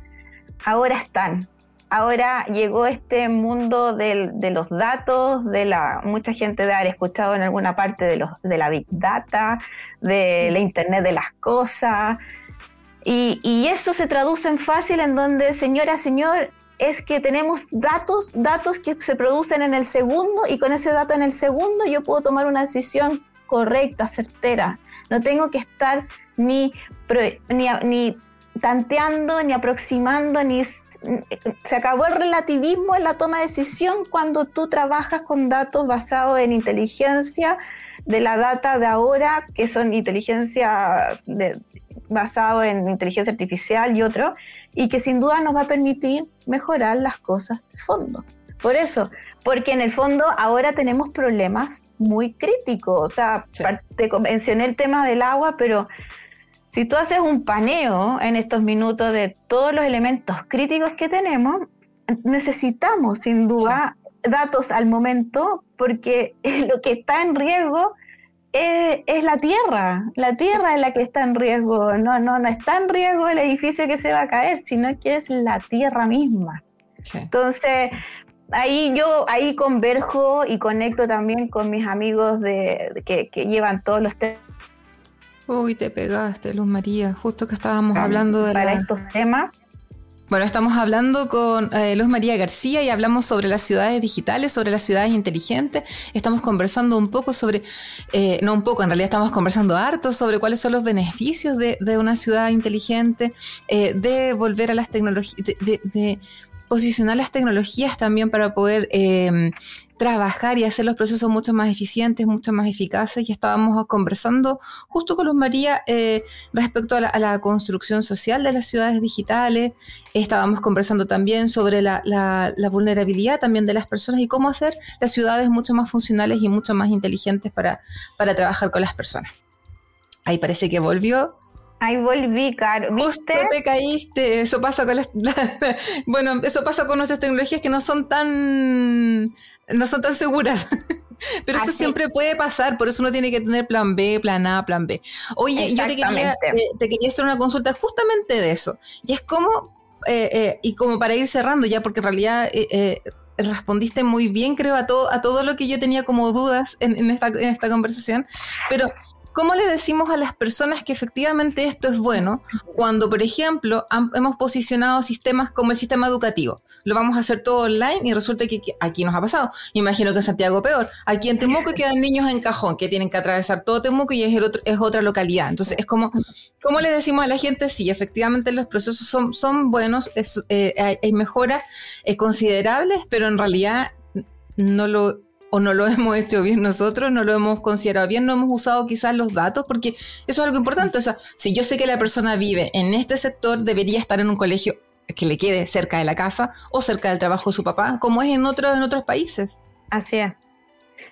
Ahora están. ahora llegó este mundo de los datos, de la mucha gente de haber escuchado en alguna parte de, los, de la Big Data, de la Internet de las cosas. Y, y, eso se traduce en fácil en donde, señora, señor, es que tenemos datos, datos que se producen en el segundo y con ese dato en el segundo yo puedo tomar una decisión correcta, certera. No tengo que estar ni, ni, ni tanteando, ni aproximando, ni se acabó el relativismo en la toma de decisión cuando tú trabajas con datos basados en inteligencia de la data de ahora, que son inteligencia basado en inteligencia artificial y otro, y que sin duda nos va a permitir mejorar las cosas de fondo. Por eso, porque en el fondo ahora tenemos problemas muy críticos. O sea, te mencioné el tema del agua, pero si tú haces un paneo en estos minutos de todos los elementos críticos que tenemos, necesitamos sin duda datos al momento porque lo que está en riesgo es, la tierra. La tierra es la que está en riesgo. No, no, no está en riesgo el edificio que se va a caer, sino que es la tierra misma. Entonces, ahí yo ahí converjo y conecto también con mis amigos de, que, que llevan todos los temas Uy, te pegaste, Luz María, justo que estábamos hablando de para estos temas. Bueno, estamos hablando con eh, Luz María García y hablamos sobre las ciudades digitales, sobre las ciudades inteligentes. Estamos conversando un poco sobre, eh, no un poco, en realidad estamos conversando harto sobre cuáles son los beneficios de, una ciudad inteligente, eh, de volver a las tecnologías, de, posicionar las tecnologías también para poder eh, trabajar y hacer los procesos mucho más eficientes, mucho más eficaces. Y estábamos conversando justo con Luz María eh, respecto a la, construcción social de las ciudades digitales. Estábamos conversando también sobre la, vulnerabilidad también de las personas y cómo hacer las ciudades mucho más funcionales y mucho más inteligentes para trabajar con las personas. Ahí parece que volvió. Ahí volví, Caro. ¿Viste? te caíste. Eso pasa con las, bueno, eso pasa con nuestras tecnologías que no son tan, no son tan seguras. Pero eso siempre puede pasar, por eso uno tiene que tener plan B, plan A, plan B. Oye, yo te quería, eh, te quería hacer una consulta justamente de eso. Y es como, eh, eh, y como para ir cerrando ya, porque en realidad respondiste muy bien, creo, a todo, a todo lo que yo tenía como dudas en, en, esta, en esta conversación. Pero ¿Cómo le decimos a las personas que efectivamente esto es bueno cuando, por ejemplo, hemos posicionado sistemas como el sistema educativo? Lo vamos a hacer todo online y resulta que, aquí nos ha pasado. Imagino que en Santiago peor. Aquí en Temuco quedan niños en cajón que tienen que atravesar todo Temuco y es, otra localidad. Entonces, es como, ¿cómo le decimos a la gente? Sí, efectivamente los procesos son, son buenos, eh, hay, mejoras eh, considerables, pero en realidad no lo o no lo hemos hecho bien nosotros, no lo hemos considerado bien, no hemos usado quizás los datos, porque eso es algo importante. O sea, si yo sé que la persona vive en este sector, debería estar en un colegio que le quede cerca de la casa o cerca del trabajo de su papá, como es en, otros en otros países. Así es.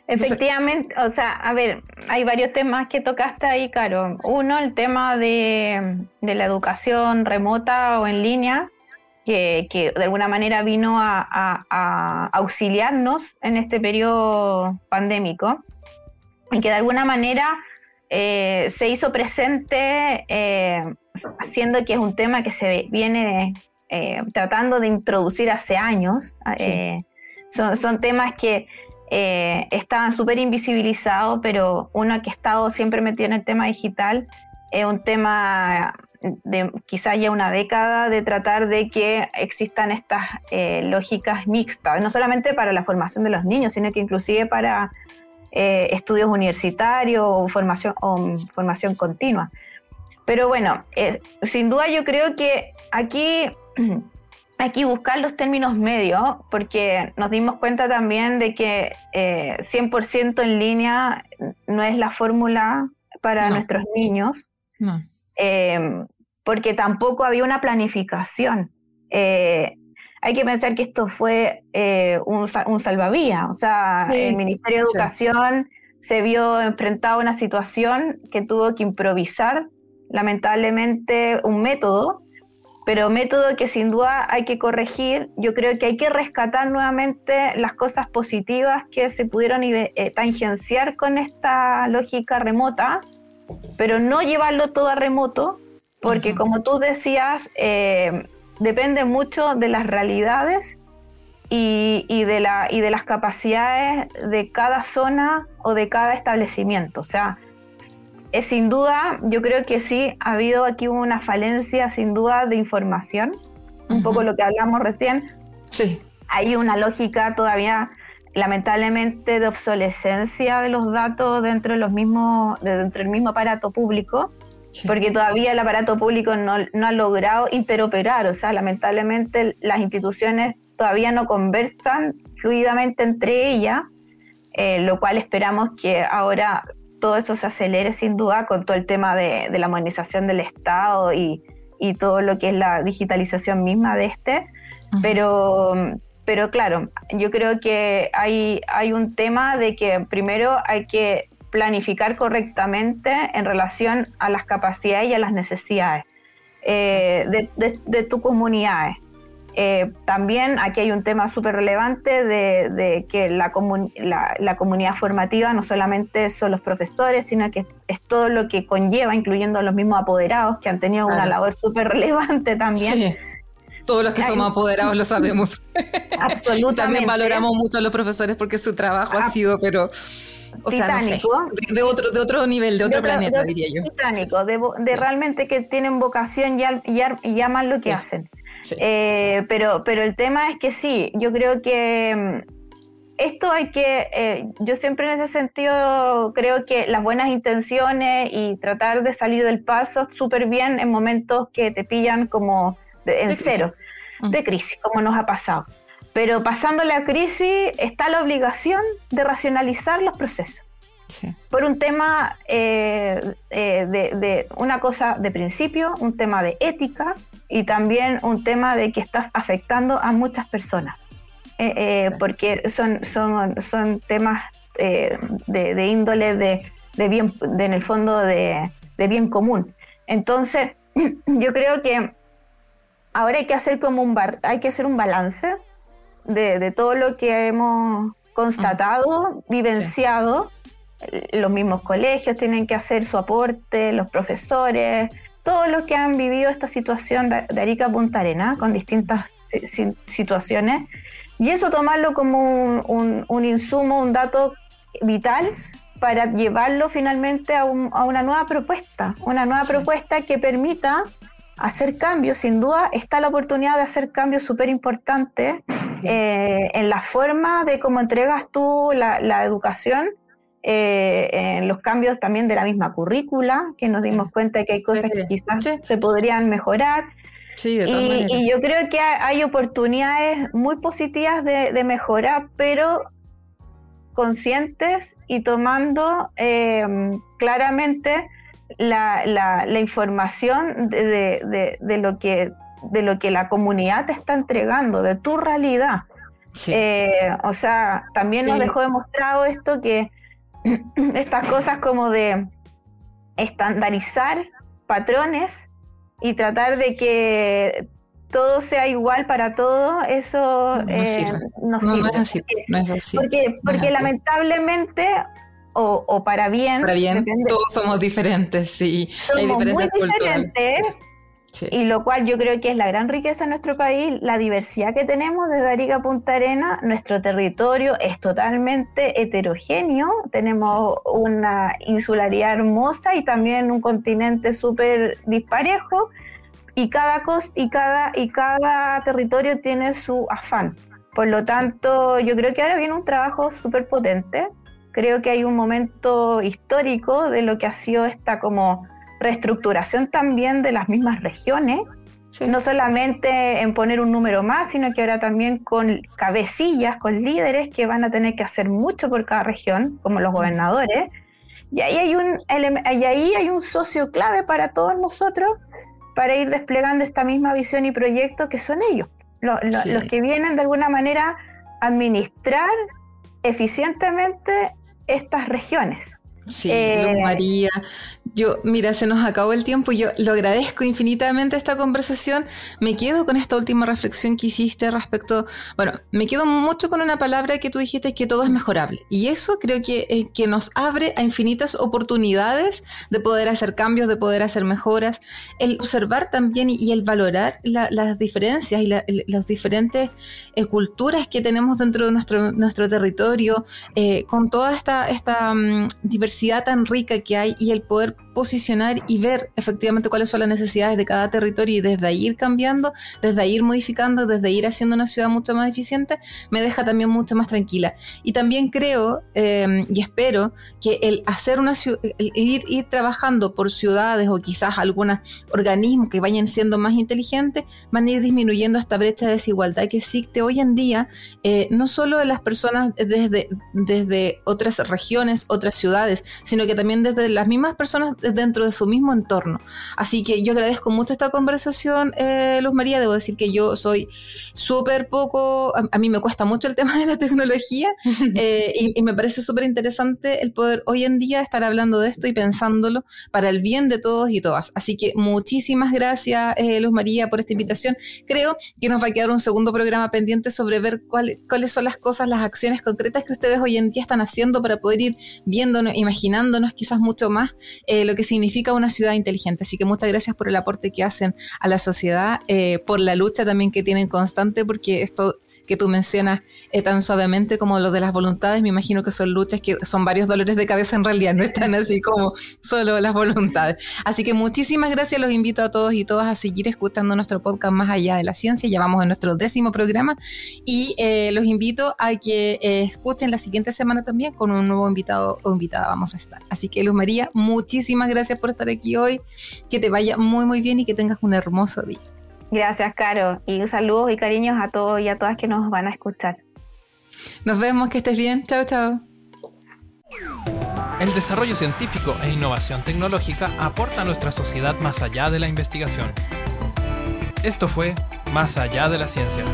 Efectivamente, o sea, a ver, hay varios temas que tocaste ahí, Caro. Uno, el tema de, de la educación remota o en línea, que, de alguna manera vino a, auxiliarnos en este periodo pandémico y que de alguna manera eh, se hizo presente eh, haciendo que es un tema que se viene eh, tratando de introducir hace años. Son, son, temas que estaban súper invisibilizados, pero uno que ha estado siempre metido en el tema digital es un tema de quizá ya una década de tratar de que existan estas eh, lógicas mixtas, no solamente para la formación de los niños, sino que inclusive para eh, estudios universitarios o formación, o formación continua. Pero bueno, eh, sin duda yo creo que aquí hay que buscar los términos medios, porque nos dimos cuenta también de que 100% en línea no es la fórmula para nuestros niños. No. Em, porque tampoco había una planificación. Eh, hay que pensar que esto fue eh, un, un, salvavidas, o sea, el Ministerio de Educación se vio enfrentado a una situación que tuvo que improvisar, lamentablemente, un método, pero método que sin duda hay que corregir. Yo creo que hay que rescatar nuevamente las cosas positivas que se pudieron eh, tangenciar con esta lógica remota pero no llevarlo todo a remoto, porque como tú decías, eh, depende mucho de las realidades y, de la, y de las capacidades de cada zona o de cada establecimiento. O sea, es sin duda, yo creo que sí, ha habido aquí una falencia sin duda de información, un poco lo que hablamos recién. Sí. Hay una lógica todavía lamentablemente de obsolescencia de los datos dentro de los mismos dentro del mismo aparato público porque todavía el aparato público no, ha logrado interoperar. O sea lamentablemente las instituciones todavía no conversan fluidamente entre ellas eh, lo cual esperamos que ahora todo eso se acelere sin duda con todo el tema de, la modernización del Estado y, todo lo que es la digitalización misma de este. Pero pero claro, yo creo que hay, hay un tema de que primero hay que planificar correctamente en relación a las capacidades y a las necesidades eh, de, tu comunidad. Eh, también aquí hay un tema súper relevante de, que la, la, comunidad formativa no solamente son los profesores, sino que es todo lo que conlleva, incluyendo a los mismos apoderados, que han tenido una labor súper relevante también. Todos los que somos apoderados lo sabemos. Absolutamente. También valoramos mucho a los profesores porque su trabajo ha ah. sido, pero... O sea, de, otro, de otro nivel, de otro planeta, diría yo. Titánico, de, realmente que tienen vocación y, y, aman lo que hacen. Eh, pero, pero el tema es que sí, yo creo que mm, esto hay que, eh, yo siempre en ese sentido creo que las buenas intenciones y tratar de salir del paso súper bien en momentos que te pillan como en cero, mm. de crisis, como nos ha pasado. Pero pasando la crisis está la obligación de racionalizar los procesos. Por un tema eh, eh, de, una cosa de principio, un tema de ética y también un tema de que estás afectando a muchas personas. Eh, porque son, son, son temas de, índole de, bien, en el fondo de, de bien común. Entonces, yo creo que ahora hay que hacer como un bar, hay que hacer un balance de, todo lo que hemos constatado, vivenciado. Los mismos colegios tienen que hacer su aporte, los profesores, todos los que han vivido esta situación de, Arica Punta Arena con distintas situaciones. Y eso tomarlo como un, insumo, un dato vital para llevarlo finalmente a, una nueva propuesta, una nueva propuesta que permita hacer cambios, sin duda está la oportunidad de hacer cambios súper importantes eh, en la forma de cómo entregas tú la, educación, eh, en los cambios también de la misma currícula, que nos dimos cuenta de que hay cosas que quizás se podrían mejorar. Sí, de y, y, yo creo que hay oportunidades muy positivas de, mejorar, pero conscientes y tomando eh, claramente la, la, información de, de, lo que, de lo que la comunidad te está entregando, de tu realidad. Eh, o sea, también nos dejó demostrado esto que estas cosas como de estandarizar patrones y tratar de que todo sea igual para todo, eso no, eh, no, no, es así. No es así. Porque, porque lamentablemente o, para bien. Para bien, todos somos diferentes, sí. Somos muy diferentes. Y lo cual yo creo que es la gran riqueza de nuestro país, la diversidad que tenemos desde Arica a Punta Arena. Nuestro territorio es totalmente heterogéneo. Tenemos una insularidad hermosa y también un continente súper disparejo. Y cada, y, cada, y cada territorio tiene su afán. Por lo tanto, yo creo que ahora viene un trabajo súper potente creo que hay un momento histórico de lo que ha sido esta como reestructuración también de las mismas regiones, no solamente en poner un número más, sino que ahora también con cabecillas, con líderes que van a tener que hacer mucho por cada región, como los gobernadores. Y ahí hay un, y ahí hay un socio clave para todos nosotros para ir desplegando esta misma visión y proyecto que son ellos, los que vienen de alguna manera a administrar eficientemente estas regiones. Sí, eh, María. Yo, mira, se nos acabó el tiempo. Yo lo agradezco infinitamente esta conversación. Me quedo con esta última reflexión que hiciste respecto. Bueno, me quedo mucho con una palabra que tú dijiste que todo es mejorable. Y eso creo que, eh, que nos abre a infinitas oportunidades de poder hacer cambios, de poder hacer mejoras. El observar también y, el valorar las diferencias y las diferentes eh, culturas que tenemos dentro de nuestro, nuestro territorio, con toda esta, esta mm, diversidad tan rica que hay y el poder posicionar y ver efectivamente cuáles son las necesidades de cada territorio y desde ahí ir cambiando, desde ahí ir modificando, desde ir haciendo una ciudad mucho más eficiente, me deja también mucho más tranquila. Y también creo em, y espero que el hacer una ciudad, ir, ir trabajando por ciudades o quizás algunos organismos que vayan siendo más inteligentes, van a ir disminuyendo esta brecha de desigualdad que existe hoy en día, eh, no solo en las personas desde, desde otras regiones, otras ciudades, sino que también desde las mismas personas dentro de su mismo entorno. Así que yo agradezco mucho esta conversación, eh, Luz María. Debo decir que yo soy súper poco, a, mí me cuesta mucho el tema de la tecnología eh, y, me parece súper interesante el poder hoy en día estar hablando de esto y pensándolo para el bien de todos y todas. Así que muchísimas gracias, eh, Luz María, por esta invitación. Creo que nos va a quedar un segundo programa pendiente sobre ver cuáles son las cosas, las acciones concretas que ustedes hoy en día están haciendo para poder ir viéndonos, imaginándonos quizás mucho más lo que significa una ciudad inteligente. Así que muchas gracias por el aporte que hacen a la sociedad, eh, por la lucha también que tienen constante, porque esto que tú mencionas eh, tan suavemente como lo de las voluntades, me imagino que son luchas que son varios dolores de cabeza en realidad, no están así como solo las voluntades. Así que muchísimas gracias, los invito a todos y todas a seguir escuchando nuestro podcast Más allá de la ciencia, ya vamos en nuestro décimo programa y eh, los invito a que eh, escuchen la siguiente semana también con un nuevo invitado o invitada vamos a estar. Así que Luz María, muchísimas gracias por estar aquí hoy, que te vaya muy muy bien y que tengas un hermoso día. Gracias, Caro. Y un saludo y cariños a todos y a todas que nos van a escuchar. Nos vemos, que estés bien. Chao, chao. El desarrollo científico e innovación tecnológica aporta a nuestra sociedad más allá de la investigación. Esto fue Más allá de la ciencia.